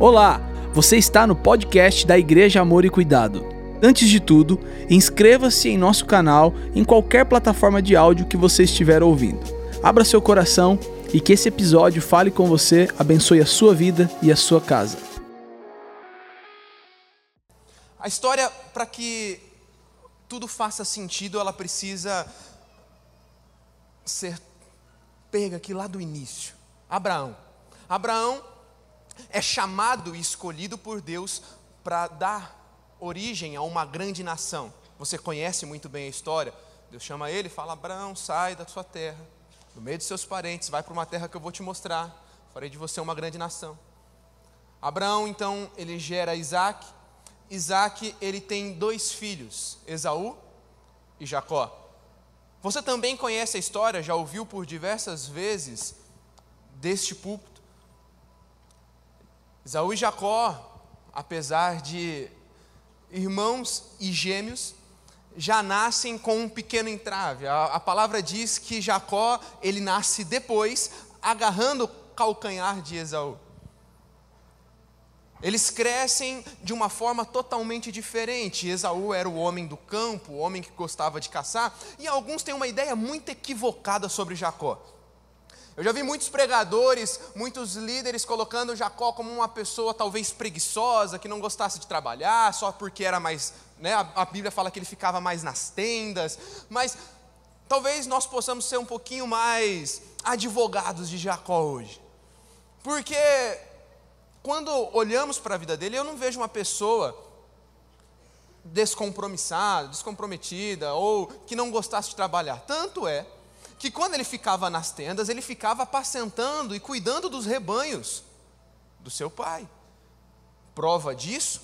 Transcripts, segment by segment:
Olá, você está no podcast da Igreja Amor e Cuidado. Antes de tudo, inscreva-se em nosso canal em qualquer plataforma de áudio que você estiver ouvindo. Abra seu coração e que esse episódio fale com você, abençoe a sua vida e a sua casa. A história, para que tudo faça sentido, ela precisa ser pega aqui lá do início. Abraão. Abraão é chamado e escolhido por Deus para dar origem a uma grande nação. Você conhece muito bem a história. Deus chama ele fala: Abraão, sai da sua terra, do meio de seus parentes, vai para uma terra que eu vou te mostrar. Farei de você uma grande nação. Abraão, então, ele gera Isaac. Isaac, ele tem dois filhos, Esaú e Jacó. Você também conhece a história, já ouviu por diversas vezes deste púlpito. Esaú e Jacó, apesar de irmãos e gêmeos, já nascem com um pequeno entrave. A, a, palavra diz que Jacó, ele nasce depois, agarrando o calcanhar de Esaú. Eles crescem de uma forma totalmente diferente. Esaú era o homem do campo, o homem que gostava de caçar, e alguns têm uma ideia muito equivocada sobre Jacó. Eu já vi muitos pregadores, muitos líderes colocando Jacó como uma pessoa talvez preguiçosa, que não gostasse de trabalhar, só porque era mais. Né, a, a Bíblia fala que ele ficava mais nas tendas, mas talvez nós possamos ser um pouquinho mais advogados de Jacó hoje. Porque quando olhamos para a vida dele, eu não vejo uma pessoa descompromissada, descomprometida, ou que não gostasse de trabalhar. Tanto é que quando ele ficava nas tendas, ele ficava apacentando e cuidando dos rebanhos do seu pai. Prova disso,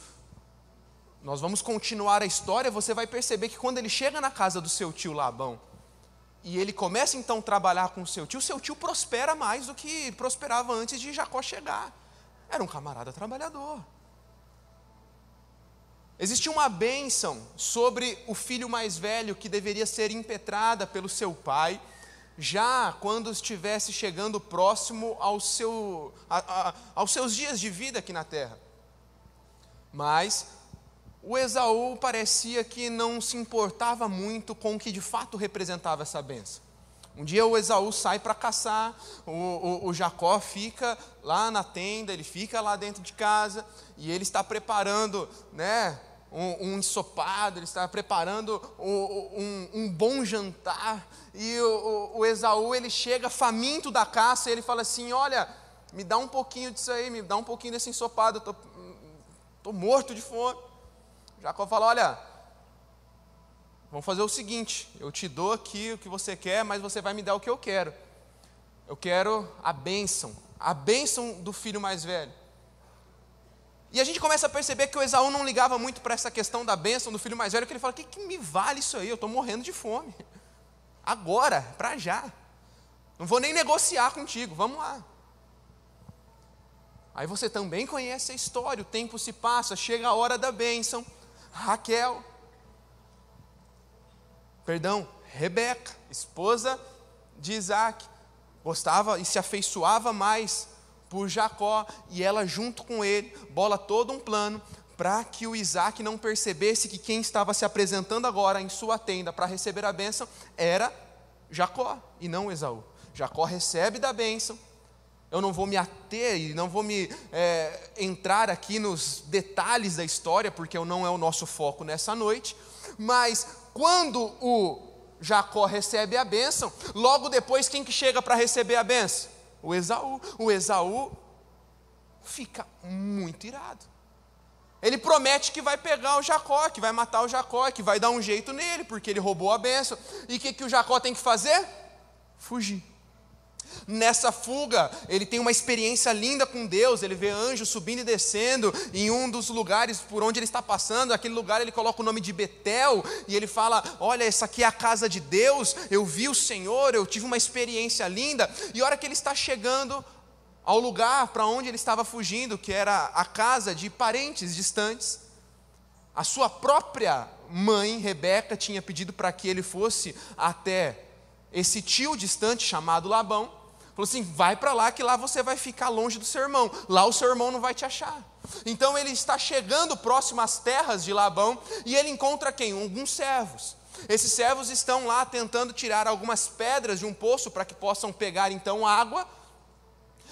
nós vamos continuar a história, você vai perceber que quando ele chega na casa do seu tio Labão, e ele começa então a trabalhar com o seu tio, seu tio prospera mais do que prosperava antes de Jacó chegar. Era um camarada trabalhador. Existia uma bênção sobre o filho mais velho que deveria ser impetrada pelo seu pai já quando estivesse chegando próximo ao seu, a, a, aos seus dias de vida aqui na terra. Mas o Esaú parecia que não se importava muito com o que de fato representava essa benção. Um dia o Esaú sai para caçar, o, o, o, Jacó fica lá na tenda, ele fica lá dentro de casa e ele está preparando, né, um, um ensopado, ele estava preparando um, um, um bom jantar, e o, o, o, Esaú ele chega faminto da caça e ele fala assim: Olha, me dá um pouquinho disso aí, me dá um pouquinho desse ensopado, eu estou morto de fome. Jacó fala: Olha, vamos fazer o seguinte: eu te dou aqui o que você quer, mas você vai me dar o que eu quero. Eu quero a bênção, a bênção do filho mais velho. E a gente começa a perceber que o Esaú não ligava muito para essa questão da bênção do filho mais velho, que ele fala: o que, que me vale isso aí? Eu estou morrendo de fome. Agora, para já. Não vou nem negociar contigo, vamos lá. Aí você também conhece a história, o tempo se passa, chega a hora da bênção. Raquel, perdão, Rebeca, esposa de Isaac, gostava e se afeiçoava mais por Jacó, e ela, junto com ele, bola todo um plano para que o Isaac não percebesse que quem estava se apresentando agora em sua tenda para receber a bênção era Jacó e não Esaú. Jacó recebe da bênção. Eu não vou me ater e não vou me é, entrar aqui nos detalhes da história, porque não é o nosso foco nessa noite. Mas quando o Jacó recebe a bênção, logo depois quem que chega para receber a bênção? O Esaú. O Esaú fica muito irado. Ele promete que vai pegar o Jacó, que vai matar o Jacó, que vai dar um jeito nele, porque ele roubou a benção. E o que, que o Jacó tem que fazer? Fugir. Nessa fuga, ele tem uma experiência linda com Deus. Ele vê anjos subindo e descendo em um dos lugares por onde ele está passando. Aquele lugar ele coloca o nome de Betel e ele fala: Olha, essa aqui é a casa de Deus. Eu vi o Senhor, eu tive uma experiência linda. E a hora que ele está chegando ao lugar para onde ele estava fugindo, que era a casa de parentes distantes, a sua própria mãe, Rebeca, tinha pedido para que ele fosse até esse tio distante chamado Labão Falou assim: vai para lá, que lá você vai ficar longe do seu irmão. Lá o seu irmão não vai te achar. Então ele está chegando próximo às terras de Labão e ele encontra quem? Alguns servos. Esses servos estão lá tentando tirar algumas pedras de um poço para que possam pegar então água.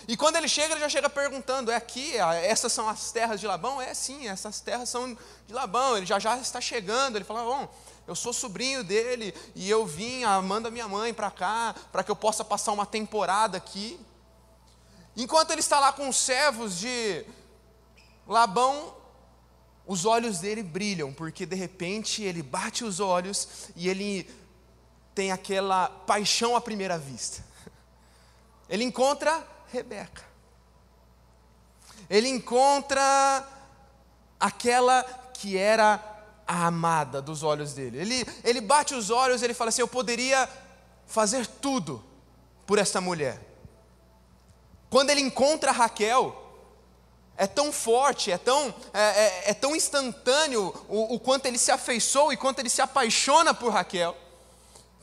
E quando ele chega, ele já chega perguntando: é aqui? Essas são as terras de Labão? É sim, essas terras são de Labão. Ele já já está chegando. Ele fala: bom, eu sou sobrinho dele e eu vim, manda minha mãe para cá, para que eu possa passar uma temporada aqui. Enquanto ele está lá com os servos de Labão, os olhos dele brilham, porque de repente ele bate os olhos e ele tem aquela paixão à primeira vista. Ele encontra Rebeca. Ele encontra aquela que era a amada dos olhos dele. Ele, ele bate os olhos ele fala assim: Eu poderia fazer tudo por esta mulher. Quando ele encontra Raquel, é tão forte, é tão, é, é, é tão instantâneo o, o quanto ele se afeiçoou e quanto ele se apaixona por Raquel,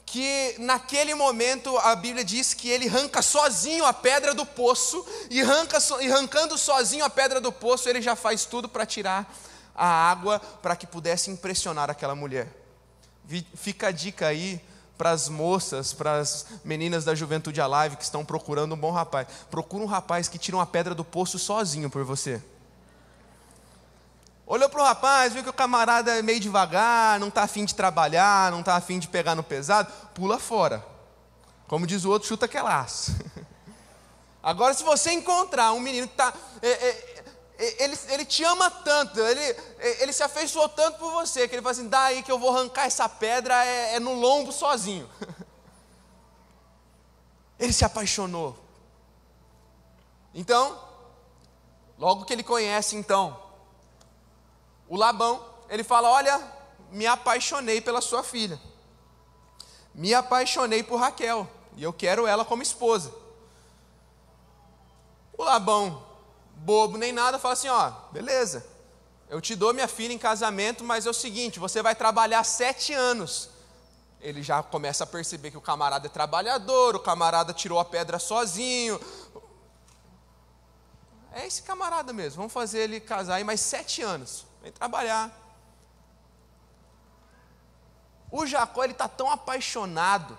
que naquele momento a Bíblia diz que ele arranca sozinho a pedra do poço, e, arranca, e arrancando sozinho a pedra do poço, ele já faz tudo para tirar a água para que pudesse impressionar aquela mulher. Fica a dica aí para as moças, para as meninas da Juventude Alive que estão procurando um bom rapaz. Procura um rapaz que tira uma pedra do poço sozinho por você. Olhou para o rapaz, viu que o camarada é meio devagar, não está afim de trabalhar, não está afim de pegar no pesado, pula fora. Como diz o outro, chuta que é laço. Agora, se você encontrar um menino que está. É, é, ele, ele te ama tanto, ele, ele se afeiçoou tanto por você, que ele fala assim: daí que eu vou arrancar essa pedra é, é no lombo sozinho. Ele se apaixonou. Então, logo que ele conhece então o Labão, ele fala: Olha, me apaixonei pela sua filha, me apaixonei por Raquel, e eu quero ela como esposa. O Labão bobo nem nada, fala assim: ó, beleza, eu te dou minha filha em casamento, mas é o seguinte: você vai trabalhar sete anos. Ele já começa a perceber que o camarada é trabalhador, o camarada tirou a pedra sozinho. É esse camarada mesmo, vamos fazer ele casar aí mais sete anos, vem trabalhar. O Jacó ele está tão apaixonado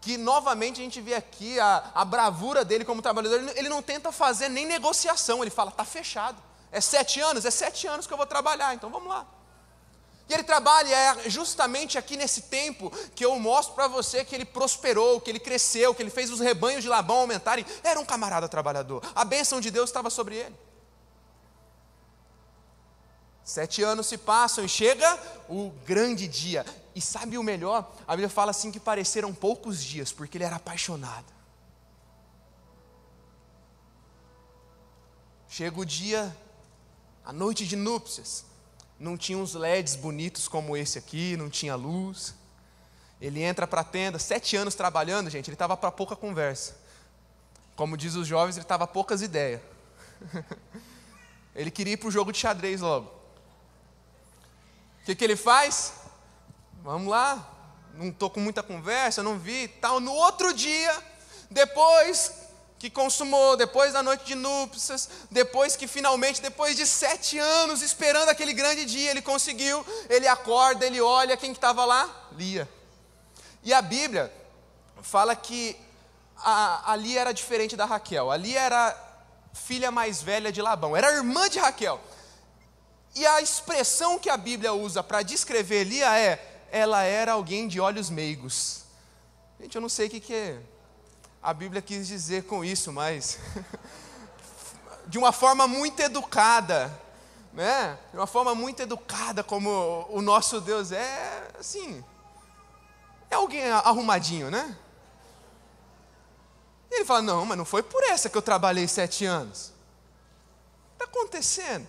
que novamente a gente vê aqui a, a bravura dele como trabalhador, ele, ele não tenta fazer nem negociação, ele fala, está fechado. É sete anos? É sete anos que eu vou trabalhar, então vamos lá. E ele trabalha é justamente aqui nesse tempo que eu mostro para você que ele prosperou, que ele cresceu, que ele fez os rebanhos de Labão aumentarem. Era um camarada trabalhador. A bênção de Deus estava sobre ele. Sete anos se passam e chega o grande dia. E sabe o melhor? A Bíblia fala assim que pareceram poucos dias, porque ele era apaixonado. Chega o dia, a noite de núpcias. Não tinha uns LEDs bonitos como esse aqui, não tinha luz. Ele entra para a tenda, sete anos trabalhando, gente, ele estava para pouca conversa. Como diz os jovens, ele estava poucas ideias. ele queria ir para o jogo de xadrez logo que, que ele faz? Vamos lá, não estou com muita conversa, não vi tal. No outro dia, depois que consumou, depois da noite de núpcias, depois que finalmente, depois de sete anos esperando aquele grande dia, ele conseguiu, ele acorda, ele olha, quem estava que lá? Lia. E a Bíblia fala que a, a Lia era diferente da Raquel. A Lia era filha mais velha de Labão, era irmã de Raquel. E a expressão que a Bíblia usa para descrever Lia é: ela era alguém de olhos meigos. Gente, eu não sei o que, que a Bíblia quis dizer com isso, mas de uma forma muito educada, né? De uma forma muito educada, como o nosso Deus é, assim, é alguém arrumadinho, né? E ele fala: Não, mas não foi por essa que eu trabalhei sete anos. Está acontecendo.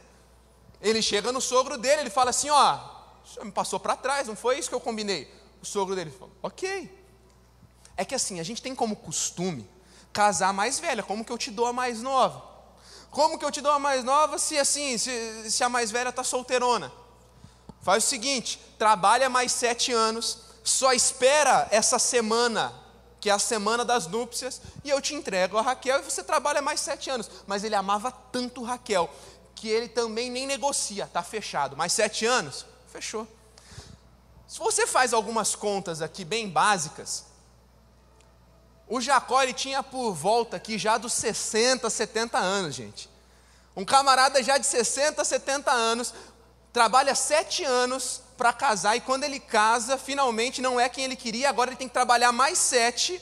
Ele chega no sogro dele, ele fala assim: Ó, me passou para trás, não foi isso que eu combinei. O sogro dele fala: Ok. É que assim, a gente tem como costume casar mais velha, como que eu te dou a mais nova? Como que eu te dou a mais nova se assim, se, se a mais velha está solteirona? Faz o seguinte: trabalha mais sete anos, só espera essa semana que é a semana das núpcias, e eu te entrego a Raquel e você trabalha mais sete anos. Mas ele amava tanto Raquel que ele também nem negocia, está fechado. Mais sete anos? Fechou. Se você faz algumas contas aqui bem básicas, o Jacó ele tinha por volta aqui já dos 60, 70 anos, gente. Um camarada já de 60, 70 anos, trabalha sete anos para casar, e quando ele casa, finalmente não é quem ele queria, agora ele tem que trabalhar mais sete.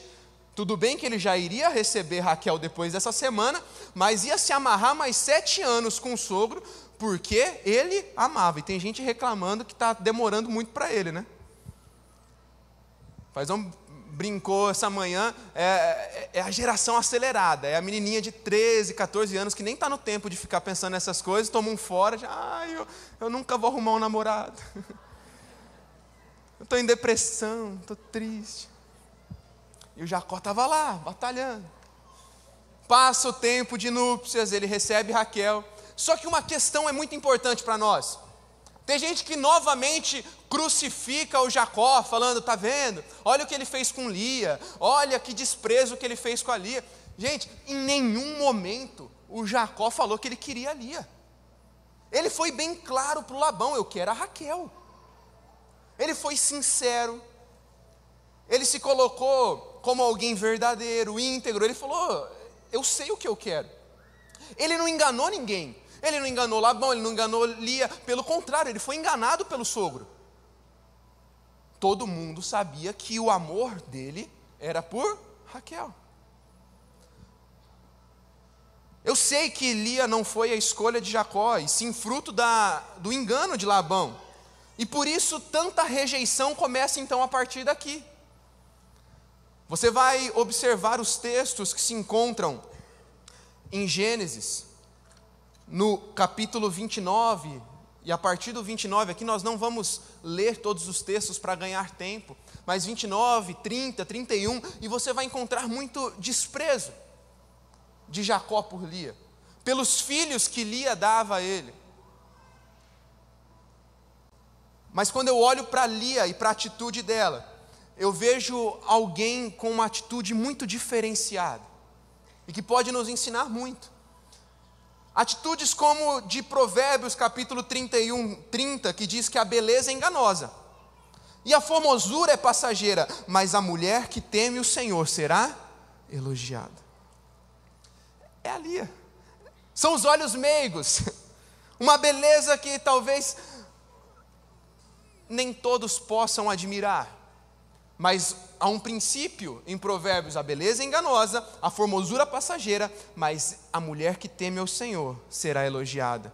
Tudo bem que ele já iria receber Raquel depois dessa semana, mas ia se amarrar mais sete anos com o sogro, porque ele amava. E tem gente reclamando que está demorando muito para ele, né? Faz um brincou essa manhã, é, é, é, a geração acelerada, é a menininha de 13, 14 anos que nem está no tempo de ficar pensando nessas coisas, toma um fora, já, ai, eu, eu nunca vou arrumar um namorado. Eu estou em depressão, estou triste. E o Jacó estava lá, batalhando. Passa o tempo de núpcias, ele recebe Raquel. Só que uma questão é muito importante para nós. Tem gente que novamente crucifica o Jacó, falando: tá vendo? Olha o que ele fez com Lia, olha que desprezo que ele fez com a Lia. Gente, em nenhum momento o Jacó falou que ele queria a Lia. Ele foi bem claro para o Labão: eu quero a Raquel. Ele foi sincero, ele se colocou como alguém verdadeiro, íntegro. Ele falou: eu sei o que eu quero. Ele não enganou ninguém. Ele não enganou Labão, ele não enganou Lia, pelo contrário, ele foi enganado pelo sogro. Todo mundo sabia que o amor dele era por Raquel. Eu sei que Lia não foi a escolha de Jacó, e sim fruto da, do engano de Labão. E por isso tanta rejeição começa então a partir daqui. Você vai observar os textos que se encontram em Gênesis, no capítulo 29, e a partir do 29, aqui nós não vamos ler todos os textos para ganhar tempo, mas 29, 30, 31, e você vai encontrar muito desprezo de Jacó por Lia, pelos filhos que Lia dava a ele. Mas quando eu olho para Lia e para a atitude dela, eu vejo alguém com uma atitude muito diferenciada e que pode nos ensinar muito. Atitudes como de Provérbios capítulo 31, 30, que diz que a beleza é enganosa. E a formosura é passageira, mas a mulher que teme o Senhor será elogiada. É ali. São os olhos meigos. Uma beleza que talvez nem todos possam admirar. Mas há um princípio em Provérbios: a beleza é enganosa, a formosura passageira, mas a mulher que teme ao Senhor será elogiada.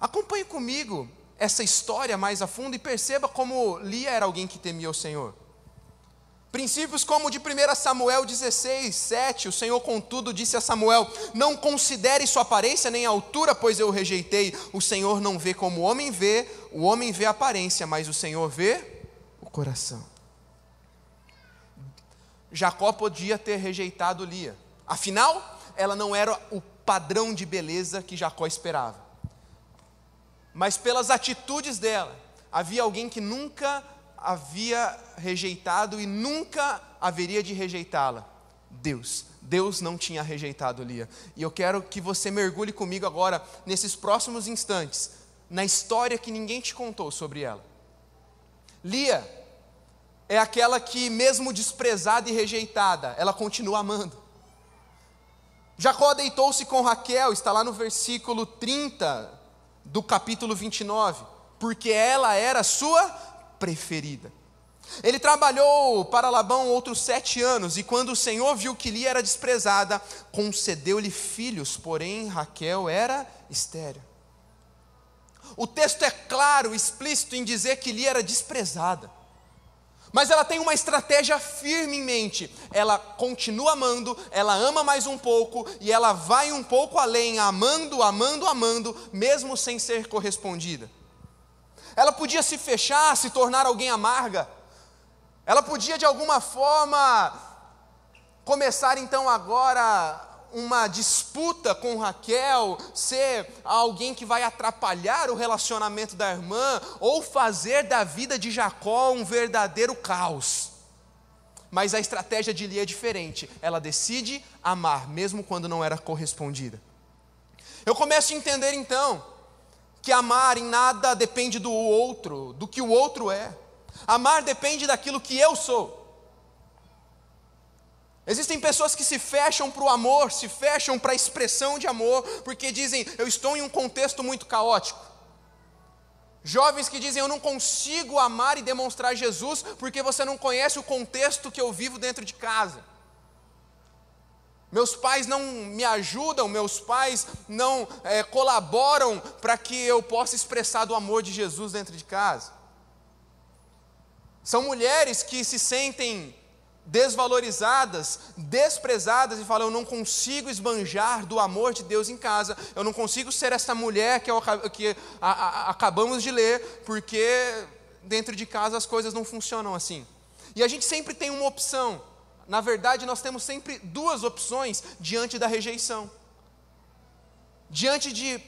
Acompanhe comigo essa história mais a fundo e perceba como Lia era alguém que temia o Senhor. Princípios como de 1 Samuel 16, 7, o Senhor, contudo, disse a Samuel: Não considere sua aparência nem a altura, pois eu o rejeitei. O Senhor não vê como o homem vê, o homem vê a aparência, mas o Senhor vê o coração. Jacó podia ter rejeitado Lia. Afinal, ela não era o padrão de beleza que Jacó esperava. Mas pelas atitudes dela, havia alguém que nunca havia rejeitado e nunca haveria de rejeitá-la. Deus. Deus não tinha rejeitado Lia. E eu quero que você mergulhe comigo agora, nesses próximos instantes, na história que ninguém te contou sobre ela. Lia é aquela que, mesmo desprezada e rejeitada, ela continua amando. Jacó deitou-se com Raquel, está lá no versículo 30 do capítulo 29, porque ela era sua preferida. Ele trabalhou para Labão outros sete anos, e quando o Senhor viu que Lia era desprezada, concedeu-lhe filhos, porém Raquel era estéril. O texto é claro, explícito em dizer que Lia era desprezada. Mas ela tem uma estratégia firme em mente. Ela continua amando, ela ama mais um pouco e ela vai um pouco além, amando, amando, amando, mesmo sem ser correspondida. Ela podia se fechar, se tornar alguém amarga. Ela podia de alguma forma começar então agora uma disputa com Raquel, ser alguém que vai atrapalhar o relacionamento da irmã, ou fazer da vida de Jacó um verdadeiro caos. Mas a estratégia de Lia é diferente. Ela decide amar, mesmo quando não era correspondida. Eu começo a entender então que amar em nada depende do outro, do que o outro é. Amar depende daquilo que eu sou. Existem pessoas que se fecham para o amor, se fecham para a expressão de amor, porque dizem, eu estou em um contexto muito caótico. Jovens que dizem, eu não consigo amar e demonstrar Jesus, porque você não conhece o contexto que eu vivo dentro de casa. Meus pais não me ajudam, meus pais não é, colaboram para que eu possa expressar do amor de Jesus dentro de casa. São mulheres que se sentem desvalorizadas, desprezadas e falam: Eu não consigo esbanjar do amor de Deus em casa, eu não consigo ser essa mulher que, eu, que a, a, acabamos de ler, porque dentro de casa as coisas não funcionam assim. E a gente sempre tem uma opção, na verdade, nós temos sempre duas opções diante da rejeição. Diante de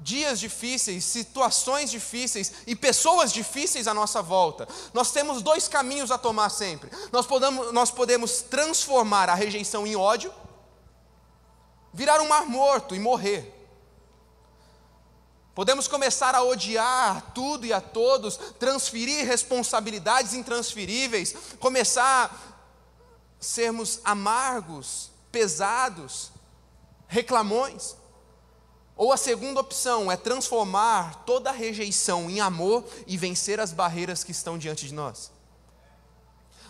dias difíceis, situações difíceis e pessoas difíceis à nossa volta. Nós temos dois caminhos a tomar sempre. Nós podemos, nós podemos transformar a rejeição em ódio, virar um mar morto e morrer. Podemos começar a odiar tudo e a todos, transferir responsabilidades intransferíveis, começar a sermos amargos, pesados, reclamões. Ou a segunda opção é transformar toda rejeição em amor e vencer as barreiras que estão diante de nós.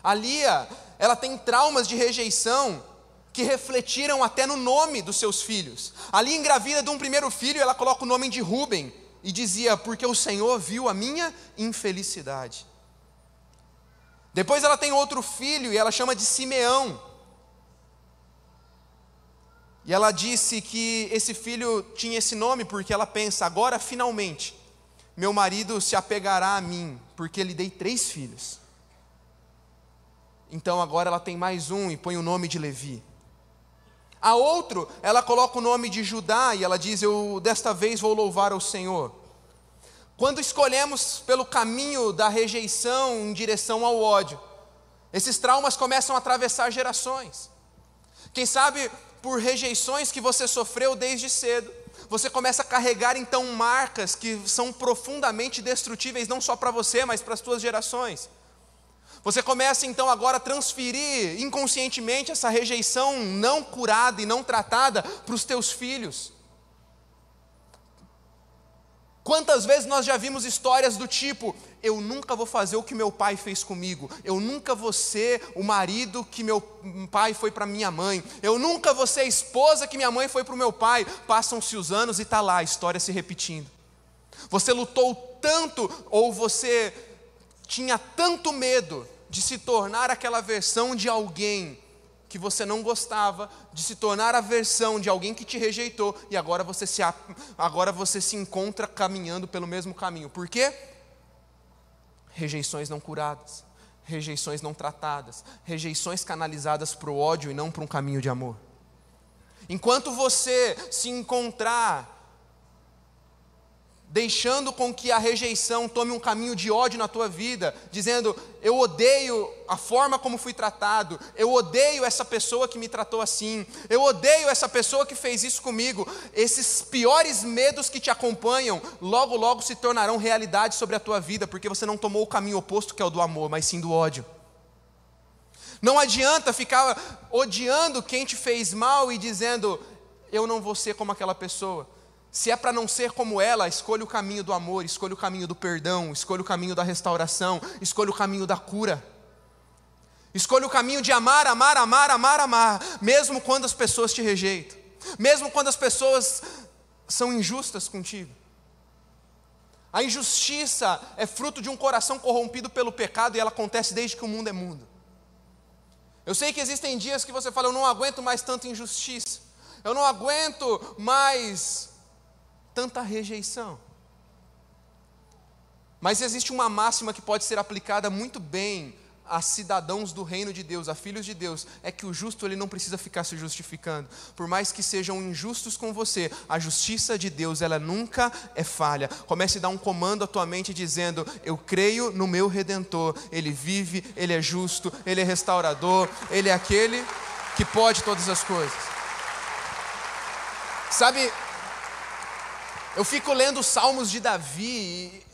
A Lia, ela tem traumas de rejeição que refletiram até no nome dos seus filhos. Ali engravida de um primeiro filho, ela coloca o nome de Ruben e dizia: "Porque o Senhor viu a minha infelicidade". Depois ela tem outro filho e ela chama de Simeão. E ela disse que esse filho tinha esse nome porque ela pensa: agora finalmente meu marido se apegará a mim, porque lhe dei três filhos. Então agora ela tem mais um e põe o nome de Levi. A outro, ela coloca o nome de Judá e ela diz: Eu desta vez vou louvar ao Senhor. Quando escolhemos pelo caminho da rejeição em direção ao ódio, esses traumas começam a atravessar gerações. Quem sabe por rejeições que você sofreu desde cedo. Você começa a carregar então marcas que são profundamente destrutíveis, não só para você, mas para as suas gerações. Você começa então agora a transferir inconscientemente essa rejeição não curada e não tratada para os teus filhos. Quantas vezes nós já vimos histórias do tipo: eu nunca vou fazer o que meu pai fez comigo, eu nunca vou ser o marido que meu pai foi para minha mãe, eu nunca vou ser a esposa que minha mãe foi para o meu pai. Passam-se os anos e está lá a história se repetindo. Você lutou tanto, ou você tinha tanto medo de se tornar aquela versão de alguém que você não gostava, de se tornar a versão de alguém que te rejeitou, e agora você se, agora você se encontra caminhando pelo mesmo caminho. Por quê? Rejeições não curadas, rejeições não tratadas, rejeições canalizadas para o ódio e não para um caminho de amor. Enquanto você se encontrar deixando com que a rejeição tome um caminho de ódio na tua vida, dizendo: Eu odeio a forma como fui tratado, eu odeio essa pessoa que me tratou assim, eu odeio essa pessoa que fez isso comigo. Esses piores medos que te acompanham, logo, logo se tornarão realidade sobre a tua vida, porque você não tomou o caminho oposto que é o do amor, mas sim do ódio. Não adianta ficar odiando quem te fez mal e dizendo: Eu não vou ser como aquela pessoa. Se é para não ser como ela, escolha o caminho do amor, escolha o caminho do perdão, escolha o caminho da restauração, escolha o caminho da cura. Escolha o caminho de amar, amar, amar, amar, amar, mesmo quando as pessoas te rejeitam, mesmo quando as pessoas são injustas contigo. A injustiça é fruto de um coração corrompido pelo pecado e ela acontece desde que o mundo é mundo. Eu sei que existem dias que você fala, eu não aguento mais tanta injustiça, eu não aguento mais tanta rejeição. Mas existe uma máxima que pode ser aplicada muito bem a cidadãos do reino de Deus, a filhos de Deus, é que o justo ele não precisa ficar se justificando. Por mais que sejam injustos com você, a justiça de Deus ela nunca é falha. Comece a dar um comando à tua mente dizendo: Eu creio no meu redentor. Ele vive, ele é justo, ele é restaurador, ele é aquele que pode todas as coisas. Sabe, eu fico lendo os salmos de Davi e,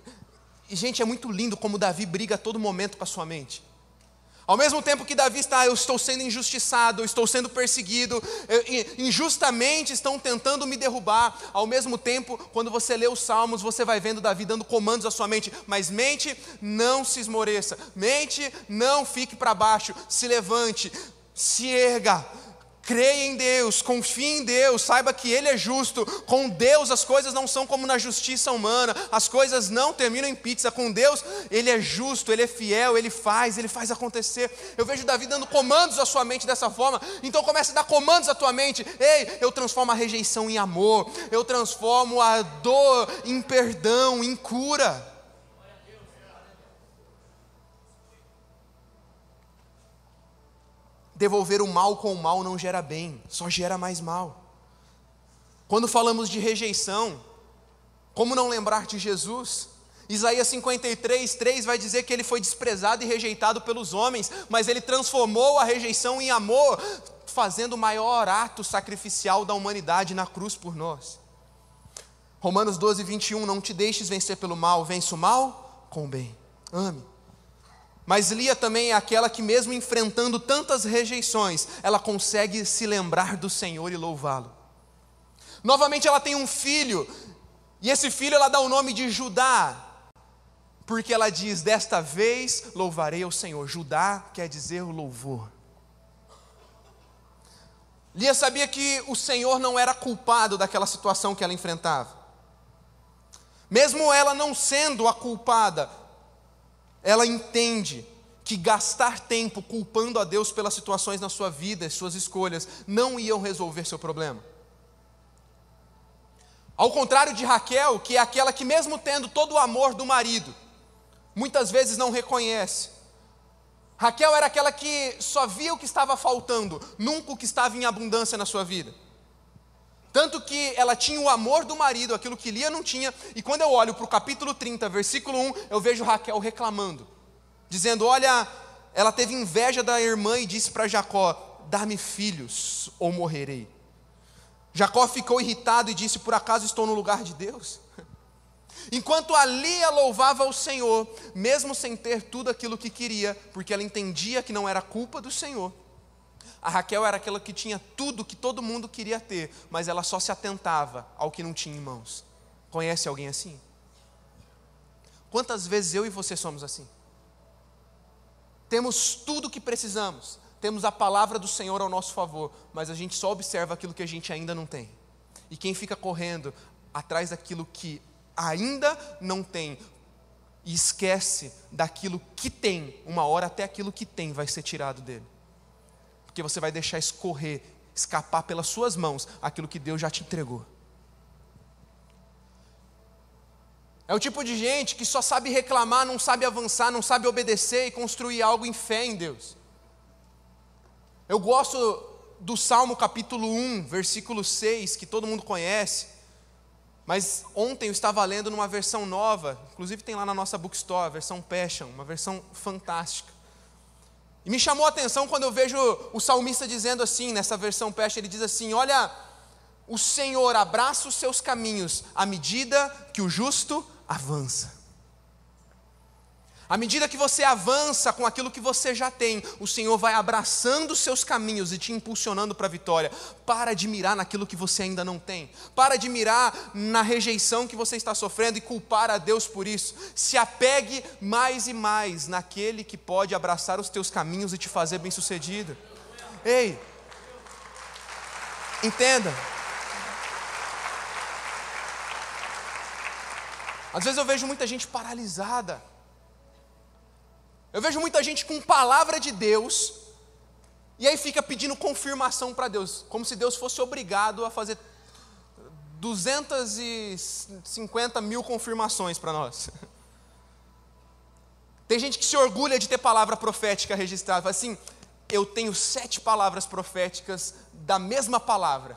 e, gente, é muito lindo como Davi briga a todo momento com a sua mente. Ao mesmo tempo que Davi está, eu estou sendo injustiçado, eu estou sendo perseguido, eu, injustamente estão tentando me derrubar. Ao mesmo tempo, quando você lê os salmos, você vai vendo Davi dando comandos à sua mente, mas mente, não se esmoreça, mente, não fique para baixo, se levante, se erga, Creia em Deus, confie em Deus, saiba que Ele é justo. Com Deus as coisas não são como na justiça humana, as coisas não terminam em pizza. Com Deus, Ele é justo, Ele é fiel, Ele faz, Ele faz acontecer. Eu vejo Davi dando comandos à sua mente dessa forma, então comece a dar comandos à tua mente. Ei, eu transformo a rejeição em amor, eu transformo a dor em perdão, em cura. Devolver o mal com o mal não gera bem, só gera mais mal. Quando falamos de rejeição, como não lembrar de Jesus? Isaías 53, 3 vai dizer que ele foi desprezado e rejeitado pelos homens, mas ele transformou a rejeição em amor, fazendo o maior ato sacrificial da humanidade na cruz por nós. Romanos 12, 21, não te deixes vencer pelo mal, vence o mal com o bem. Ame. Mas Lia também é aquela que, mesmo enfrentando tantas rejeições, ela consegue se lembrar do Senhor e louvá-lo. Novamente, ela tem um filho, e esse filho ela dá o nome de Judá, porque ela diz: Desta vez louvarei ao Senhor. Judá quer dizer o louvor. Lia sabia que o Senhor não era culpado daquela situação que ela enfrentava. Mesmo ela não sendo a culpada, ela entende que gastar tempo culpando a Deus pelas situações na sua vida, suas escolhas, não iam resolver seu problema. Ao contrário de Raquel, que é aquela que, mesmo tendo todo o amor do marido, muitas vezes não reconhece. Raquel era aquela que só via o que estava faltando, nunca o que estava em abundância na sua vida. Tanto que ela tinha o amor do marido, aquilo que Lia não tinha, e quando eu olho para o capítulo 30, versículo 1, eu vejo Raquel reclamando, dizendo: Olha, ela teve inveja da irmã e disse para Jacó: Dá-me filhos ou morrerei. Jacó ficou irritado e disse: Por acaso estou no lugar de Deus? Enquanto a Lia louvava o Senhor, mesmo sem ter tudo aquilo que queria, porque ela entendia que não era culpa do Senhor, a Raquel era aquela que tinha tudo que todo mundo queria ter, mas ela só se atentava ao que não tinha em mãos. Conhece alguém assim? Quantas vezes eu e você somos assim? Temos tudo o que precisamos, temos a palavra do Senhor ao nosso favor, mas a gente só observa aquilo que a gente ainda não tem. E quem fica correndo atrás daquilo que ainda não tem e esquece daquilo que tem, uma hora até aquilo que tem vai ser tirado dele porque você vai deixar escorrer, escapar pelas suas mãos aquilo que Deus já te entregou. É o tipo de gente que só sabe reclamar, não sabe avançar, não sabe obedecer e construir algo em fé em Deus. Eu gosto do Salmo capítulo 1, versículo 6, que todo mundo conhece. Mas ontem eu estava lendo numa versão nova, inclusive tem lá na nossa bookstore, a versão Passion, uma versão fantástica. E me chamou a atenção quando eu vejo o salmista dizendo assim, nessa versão peste, ele diz assim: Olha, o Senhor abraça os seus caminhos à medida que o justo avança. À medida que você avança com aquilo que você já tem, o Senhor vai abraçando os seus caminhos e te impulsionando para a vitória. Para de mirar naquilo que você ainda não tem. Para de mirar na rejeição que você está sofrendo e culpar a Deus por isso. Se apegue mais e mais naquele que pode abraçar os teus caminhos e te fazer bem-sucedido. Ei, entenda. Às vezes eu vejo muita gente paralisada eu vejo muita gente com palavra de Deus, e aí fica pedindo confirmação para Deus, como se Deus fosse obrigado a fazer 250 mil confirmações para nós. Tem gente que se orgulha de ter palavra profética registrada. Fala assim, eu tenho sete palavras proféticas da mesma palavra.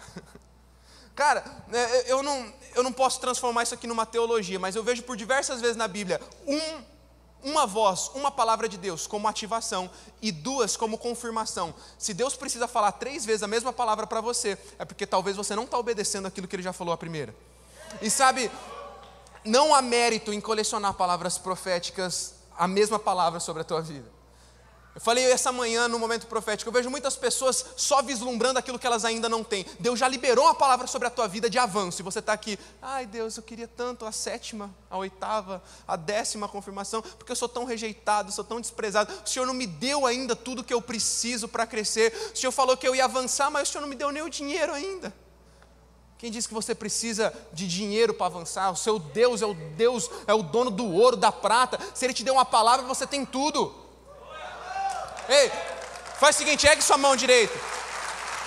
Cara, é, eu não, eu não posso transformar isso aqui numa teologia, mas eu vejo por diversas vezes na Bíblia um, uma voz, uma palavra de Deus como ativação e duas como confirmação. Se Deus precisa falar três vezes a mesma palavra para você, é porque talvez você não está obedecendo aquilo que Ele já falou a primeira. E sabe, não há mérito em colecionar palavras proféticas, a mesma palavra sobre a tua vida. Eu falei essa manhã no momento profético, eu vejo muitas pessoas só vislumbrando aquilo que elas ainda não têm. Deus já liberou uma palavra sobre a tua vida de avanço, e você está aqui, ai Deus, eu queria tanto a sétima, a oitava, a décima confirmação, porque eu sou tão rejeitado, sou tão desprezado. O Senhor não me deu ainda tudo que eu preciso para crescer. O Senhor falou que eu ia avançar, mas o Senhor não me deu nem o dinheiro ainda. Quem diz que você precisa de dinheiro para avançar? O seu Deus é o Deus, é o dono do ouro, da prata. Se Ele te deu uma palavra, você tem tudo. Ei, faz o seguinte, ergue sua mão direita.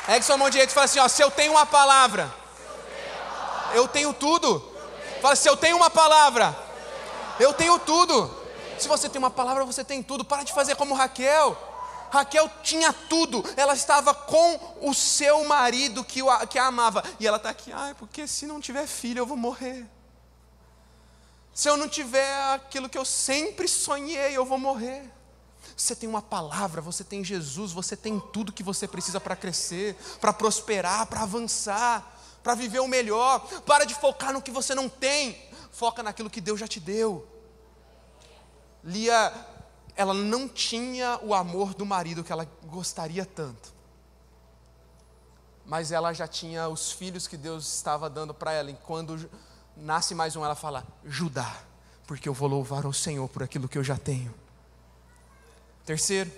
Ergue sua mão direita e fala assim: ó, se eu tenho uma palavra, eu tenho tudo. Fala, se eu tenho uma palavra, eu tenho tudo. Se você tem uma palavra, você tem tudo. Para de fazer como Raquel. Raquel tinha tudo, ela estava com o seu marido que, o, que a amava, e ela está aqui, ai, porque se não tiver filho eu vou morrer. Se eu não tiver aquilo que eu sempre sonhei, eu vou morrer. Você tem uma palavra, você tem Jesus, você tem tudo que você precisa para crescer, para prosperar, para avançar, para viver o melhor. Para de focar no que você não tem, foca naquilo que Deus já te deu. Lia, ela não tinha o amor do marido que ela gostaria tanto, mas ela já tinha os filhos que Deus estava dando para ela. E quando nasce mais um, ela fala: Judá, porque eu vou louvar o Senhor por aquilo que eu já tenho. Terceiro,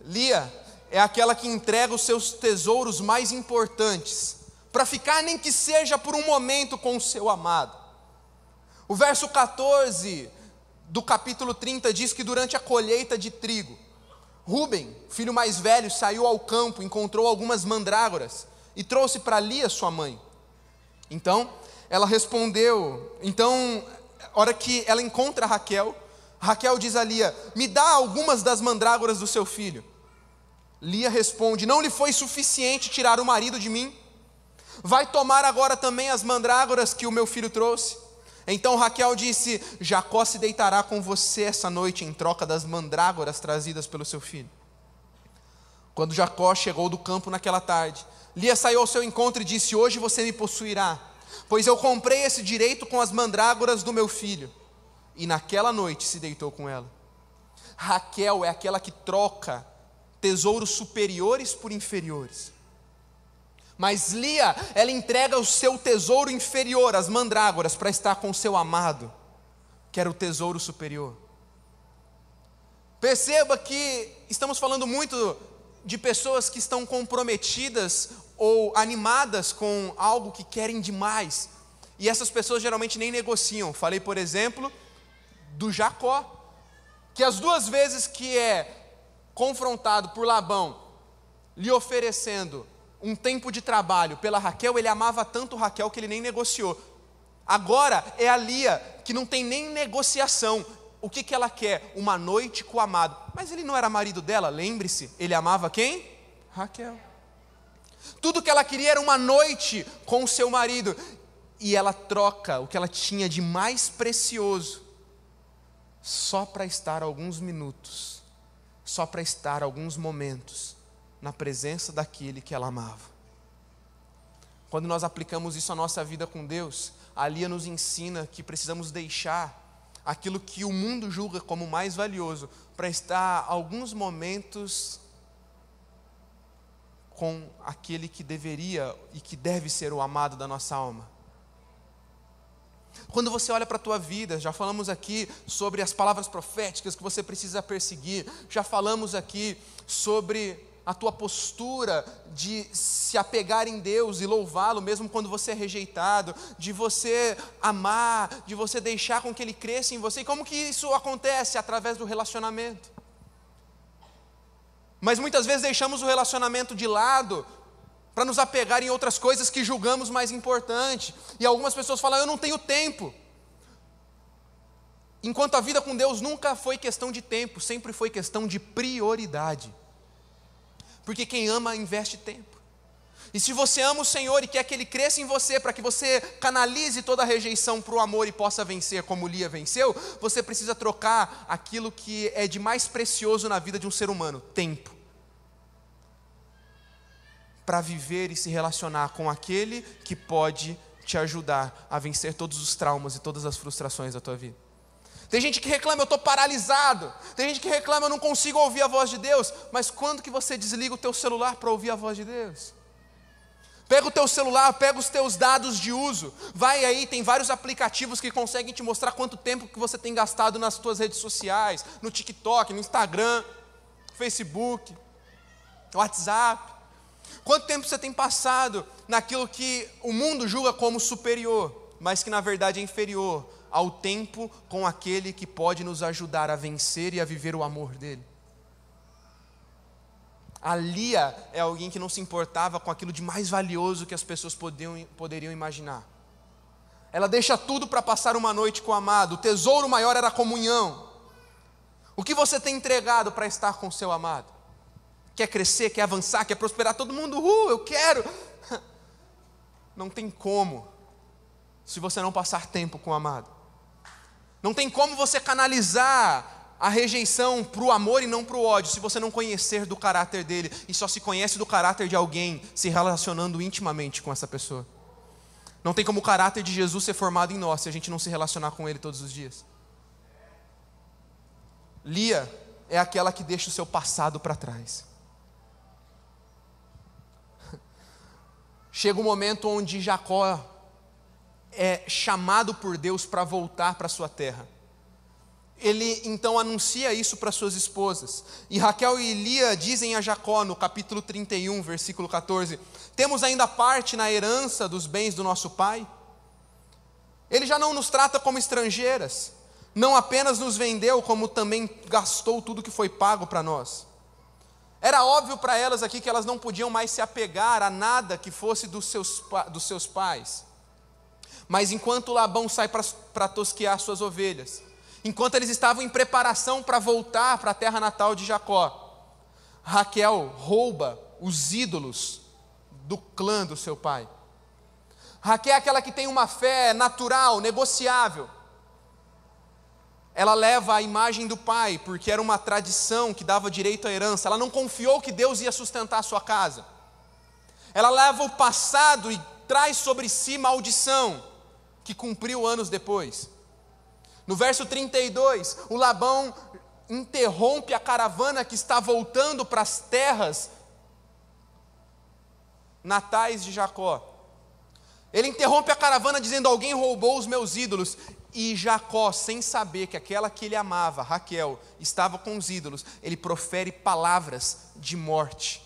Lia é aquela que entrega os seus tesouros mais importantes, para ficar nem que seja por um momento com o seu amado. O verso 14 do capítulo 30 diz que durante a colheita de trigo, Ruben, filho mais velho, saiu ao campo, encontrou algumas mandrágoras e trouxe para Lia, sua mãe. Então, ela respondeu, então, hora que ela encontra Raquel, Raquel diz a Lia: Me dá algumas das mandrágoras do seu filho. Lia responde: Não lhe foi suficiente tirar o marido de mim? Vai tomar agora também as mandrágoras que o meu filho trouxe? Então Raquel disse: Jacó se deitará com você essa noite em troca das mandrágoras trazidas pelo seu filho. Quando Jacó chegou do campo naquela tarde, Lia saiu ao seu encontro e disse: Hoje você me possuirá, pois eu comprei esse direito com as mandrágoras do meu filho e naquela noite se deitou com ela. Raquel é aquela que troca tesouros superiores por inferiores. Mas Lia, ela entrega o seu tesouro inferior, as mandrágoras, para estar com o seu amado, que era o tesouro superior. Perceba que estamos falando muito de pessoas que estão comprometidas ou animadas com algo que querem demais. E essas pessoas geralmente nem negociam. Falei, por exemplo, do Jacó, que as duas vezes que é confrontado por Labão, lhe oferecendo um tempo de trabalho pela Raquel, ele amava tanto Raquel que ele nem negociou. Agora é a Lia, que não tem nem negociação. O que, que ela quer? Uma noite com o amado. Mas ele não era marido dela, lembre-se, ele amava quem? Raquel. Tudo que ela queria era uma noite com o seu marido. E ela troca o que ela tinha de mais precioso só para estar alguns minutos, só para estar alguns momentos na presença daquele que ela amava. Quando nós aplicamos isso à nossa vida com Deus, a Lia nos ensina que precisamos deixar aquilo que o mundo julga como mais valioso para estar alguns momentos com aquele que deveria e que deve ser o amado da nossa alma. Quando você olha para a tua vida, já falamos aqui sobre as palavras proféticas que você precisa perseguir, já falamos aqui sobre a tua postura de se apegar em Deus e louvá-lo, mesmo quando você é rejeitado, de você amar, de você deixar com que Ele cresça em você. E como que isso acontece? Através do relacionamento. Mas muitas vezes deixamos o relacionamento de lado para nos apegar em outras coisas que julgamos mais importante. E algumas pessoas falam: Eu não tenho tempo. Enquanto a vida com Deus nunca foi questão de tempo, sempre foi questão de prioridade. Porque quem ama investe tempo. E se você ama o Senhor e quer que Ele cresça em você, para que você canalize toda a rejeição para o amor e possa vencer como Lia venceu, você precisa trocar aquilo que é de mais precioso na vida de um ser humano: tempo. Para viver e se relacionar com aquele que pode te ajudar a vencer todos os traumas e todas as frustrações da tua vida. Tem gente que reclama, eu estou paralisado. Tem gente que reclama, eu não consigo ouvir a voz de Deus. Mas quando que você desliga o teu celular para ouvir a voz de Deus? Pega o teu celular, pega os teus dados de uso. Vai aí, tem vários aplicativos que conseguem te mostrar quanto tempo que você tem gastado nas tuas redes sociais, no TikTok, no Instagram, Facebook, WhatsApp. Quanto tempo você tem passado naquilo que o mundo julga como superior, mas que na verdade é inferior ao tempo com aquele que pode nos ajudar a vencer e a viver o amor dele? A Lia é alguém que não se importava com aquilo de mais valioso que as pessoas poderiam, poderiam imaginar. Ela deixa tudo para passar uma noite com o amado. O tesouro maior era a comunhão. O que você tem entregado para estar com o seu amado? Quer crescer, quer avançar, quer prosperar? Todo mundo, uh, eu quero. Não tem como, se você não passar tempo com o amado. Não tem como você canalizar a rejeição para o amor e não para o ódio, se você não conhecer do caráter dele, e só se conhece do caráter de alguém se relacionando intimamente com essa pessoa. Não tem como o caráter de Jesus ser formado em nós se a gente não se relacionar com ele todos os dias. Lia é aquela que deixa o seu passado para trás. Chega um momento onde Jacó é chamado por Deus para voltar para sua terra ele então anuncia isso para suas esposas. E Raquel e Lia dizem a Jacó, no capítulo 31, versículo 14: Temos ainda parte na herança dos bens do nosso pai? Ele já não nos trata como estrangeiras, não apenas nos vendeu, como também gastou tudo que foi pago para nós. Era óbvio para elas aqui que elas não podiam mais se apegar a nada que fosse dos seus, dos seus pais. Mas enquanto Labão sai para tosquear suas ovelhas, enquanto eles estavam em preparação para voltar para a terra natal de Jacó, Raquel rouba os ídolos do clã do seu pai. Raquel é aquela que tem uma fé natural, negociável. Ela leva a imagem do pai, porque era uma tradição que dava direito à herança. Ela não confiou que Deus ia sustentar a sua casa. Ela leva o passado e traz sobre si maldição, que cumpriu anos depois. No verso 32, o Labão interrompe a caravana que está voltando para as terras natais de Jacó. Ele interrompe a caravana dizendo: Alguém roubou os meus ídolos. E Jacó, sem saber que aquela que ele amava, Raquel, estava com os ídolos, ele profere palavras de morte.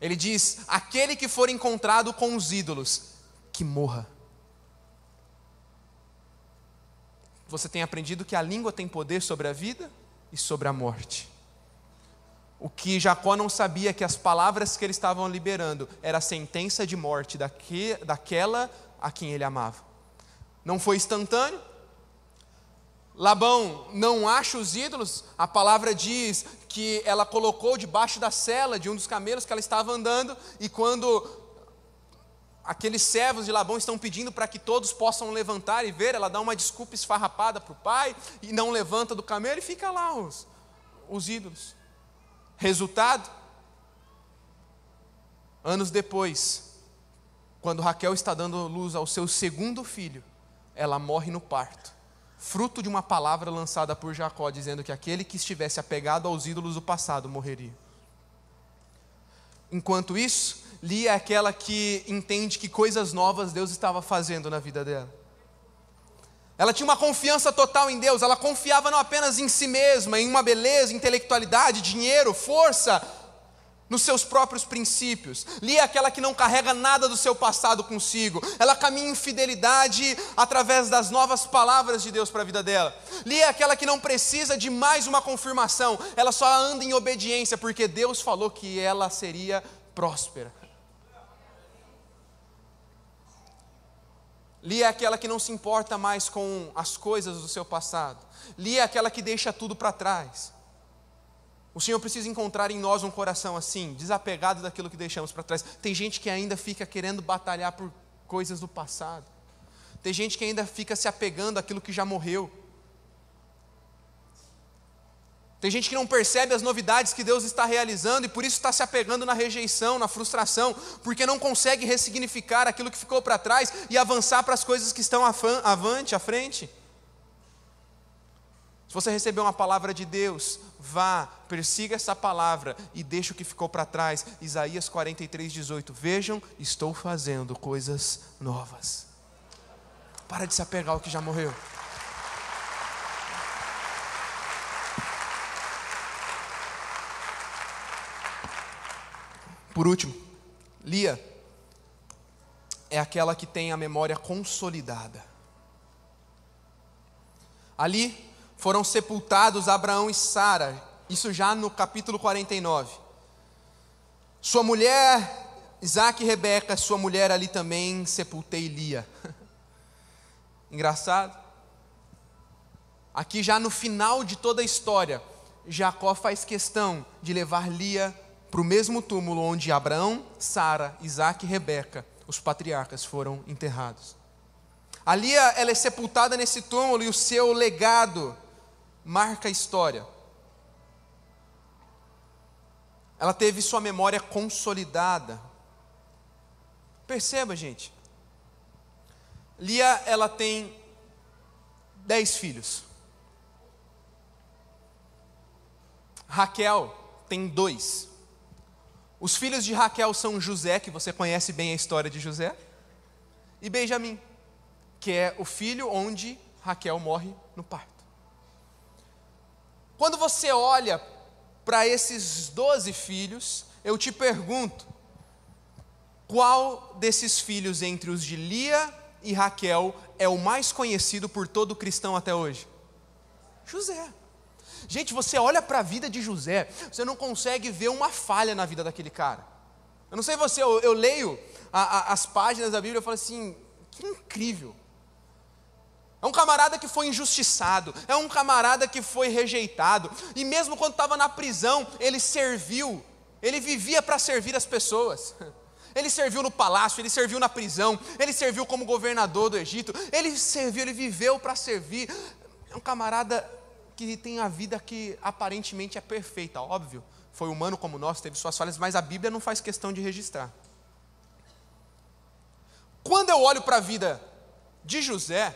Ele diz: Aquele que for encontrado com os ídolos, que morra. você tem aprendido que a língua tem poder sobre a vida e sobre a morte. O que Jacó não sabia é que as palavras que eles estavam liberando era a sentença de morte daque, daquela a quem ele amava. Não foi instantâneo. Labão não acha os ídolos, a palavra diz que ela colocou debaixo da cela de um dos camelos que ela estava andando, e quando aqueles servos de Labão estão pedindo para que todos possam levantar e ver. Ela dá uma desculpa esfarrapada para o pai e não levanta do camelo e fica lá os, os ídolos. Resultado: anos depois, quando Raquel está dando luz ao seu segundo filho, ela morre no parto, fruto de uma palavra lançada por Jacó, dizendo que aquele que estivesse apegado aos ídolos do passado morreria. Enquanto isso, Lia é aquela que entende que coisas novas Deus estava fazendo na vida dela. Ela tinha uma confiança total em Deus, ela confiava não apenas em si mesma, em uma beleza, intelectualidade, dinheiro, força, nos seus próprios princípios. Lia é aquela que não carrega nada do seu passado consigo. Ela caminha em fidelidade através das novas palavras de Deus para a vida dela. Lia é aquela que não precisa de mais uma confirmação. Ela só anda em obediência porque Deus falou que ela seria próspera. Lia é aquela que não se importa mais com as coisas do seu passado. Lia é aquela que deixa tudo para trás. O Senhor precisa encontrar em nós um coração assim, desapegado daquilo que deixamos para trás. Tem gente que ainda fica querendo batalhar por coisas do passado. Tem gente que ainda fica se apegando àquilo que já morreu. Tem gente que não percebe as novidades que Deus está realizando e por isso está se apegando na rejeição, na frustração, porque não consegue ressignificar aquilo que ficou para trás e avançar para as coisas que estão avante, à frente. Se você receber uma palavra de Deus, vá, persiga essa palavra e deixe o que ficou para trás. Isaías 43, 18. Vejam, estou fazendo coisas novas. Para de se apegar ao que já morreu. Por último, Lia é aquela que tem a memória consolidada. Ali foram sepultados Abraão e Sara, isso já no capítulo 49. Sua mulher, Isaac e Rebeca, sua mulher ali também sepultei Lia. Engraçado. Aqui já no final de toda a história, Jacó faz questão de levar Lia para o mesmo túmulo onde Abraão, Sara, Isaac e Rebeca, os patriarcas, foram enterrados. Ali ela é sepultada nesse túmulo e o seu legado marca a história. Ela teve sua memória consolidada. Perceba, gente. Lia, ela tem dez filhos. Raquel tem dois. Os filhos de Raquel são José, que você conhece bem a história de José, e Benjamim, que é o filho onde Raquel morre no parto. Quando você olha para esses doze filhos, eu te pergunto: qual desses filhos entre os de Lia e Raquel é o mais conhecido por todo cristão até hoje? José. Gente, você olha para a vida de José, você não consegue ver uma falha na vida daquele cara. Eu não sei você, eu, eu leio a, a, as páginas da Bíblia e falo assim: que incrível. É um camarada que foi injustiçado, é um camarada que foi rejeitado, e mesmo quando estava na prisão, ele serviu, ele vivia para servir as pessoas. Ele serviu no palácio, ele serviu na prisão, ele serviu como governador do Egito, ele serviu, ele viveu para servir. É um camarada que tem a vida que aparentemente é perfeita, óbvio, foi humano como nós, teve suas falhas, mas a Bíblia não faz questão de registrar. Quando eu olho para a vida de José,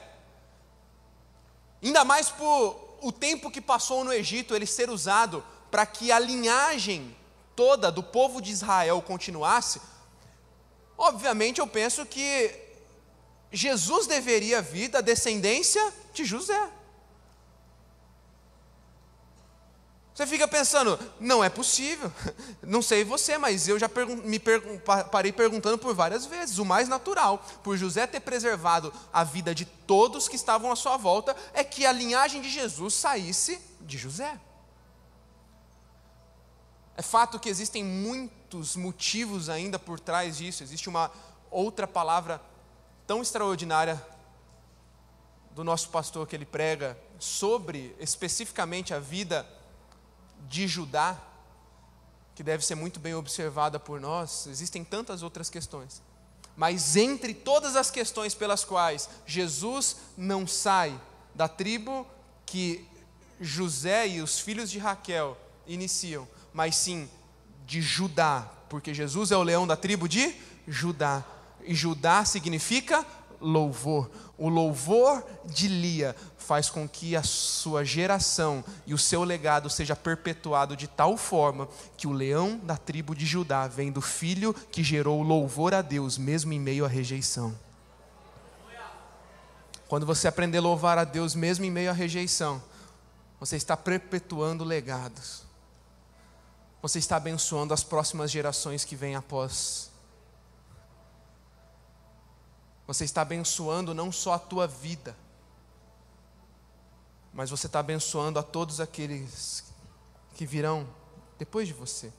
ainda mais por o tempo que passou no Egito, ele ser usado para que a linhagem toda do povo de Israel continuasse, obviamente eu penso que Jesus deveria vir da descendência de José. Você fica pensando, não é possível. Não sei você, mas eu já me parei perguntando por várias vezes. O mais natural, por José ter preservado a vida de todos que estavam à sua volta, é que a linhagem de Jesus saísse de José. É fato que existem muitos motivos ainda por trás disso. Existe uma outra palavra tão extraordinária do nosso pastor que ele prega sobre especificamente a vida de Judá, que deve ser muito bem observada por nós, existem tantas outras questões. Mas entre todas as questões pelas quais Jesus não sai da tribo que José e os filhos de Raquel iniciam, mas sim de Judá, porque Jesus é o leão da tribo de Judá. E Judá significa louvor. O louvor de Lia faz com que a sua geração e o seu legado seja perpetuado de tal forma que o leão da tribo de Judá vem do filho que gerou louvor a Deus, mesmo em meio à rejeição. Quando você aprender a louvar a Deus, mesmo em meio à rejeição, você está perpetuando legados. Você está abençoando as próximas gerações que vêm após você está abençoando não só a tua vida, mas você está abençoando a todos aqueles que virão depois de você.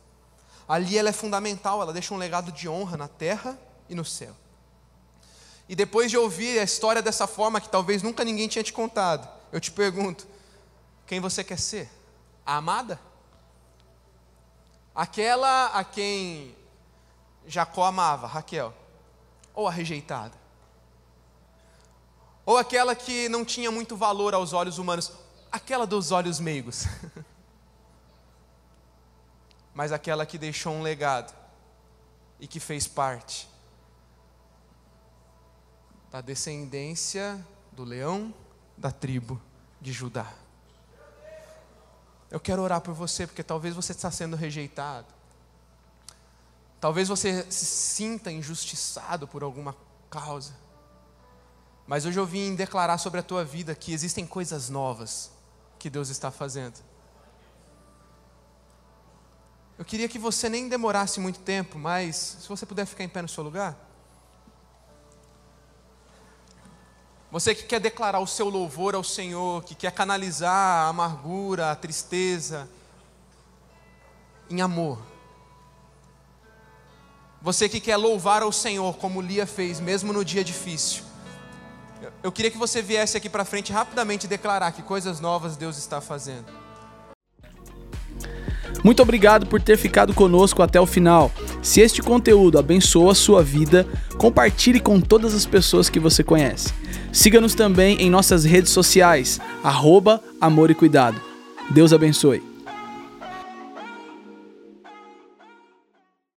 Ali ela é fundamental, ela deixa um legado de honra na terra e no céu. E depois de ouvir a história dessa forma, que talvez nunca ninguém tinha te contado, eu te pergunto: quem você quer ser? A amada? Aquela a quem Jacó amava, Raquel, ou a rejeitada? Ou aquela que não tinha muito valor aos olhos humanos, aquela dos olhos meigos? Mas aquela que deixou um legado e que fez parte da descendência do leão da tribo de Judá. Eu quero orar por você, porque talvez você está sendo rejeitado. Talvez você se sinta injustiçado por alguma causa. Mas hoje eu vim declarar sobre a tua vida que existem coisas novas que Deus está fazendo. Eu queria que você nem demorasse muito tempo, mas se você puder ficar em pé no seu lugar. Você que quer declarar o seu louvor ao Senhor, que quer canalizar a amargura, a tristeza em amor. Você que quer louvar ao Senhor, como Lia fez, mesmo no dia difícil. Eu queria que você viesse aqui para frente rapidamente declarar que coisas novas Deus está fazendo. Muito obrigado por ter ficado conosco até o final. Se este conteúdo abençoa a sua vida, compartilhe com todas as pessoas que você conhece. Siga-nos também em nossas redes sociais, arroba Amor e Cuidado. Deus abençoe.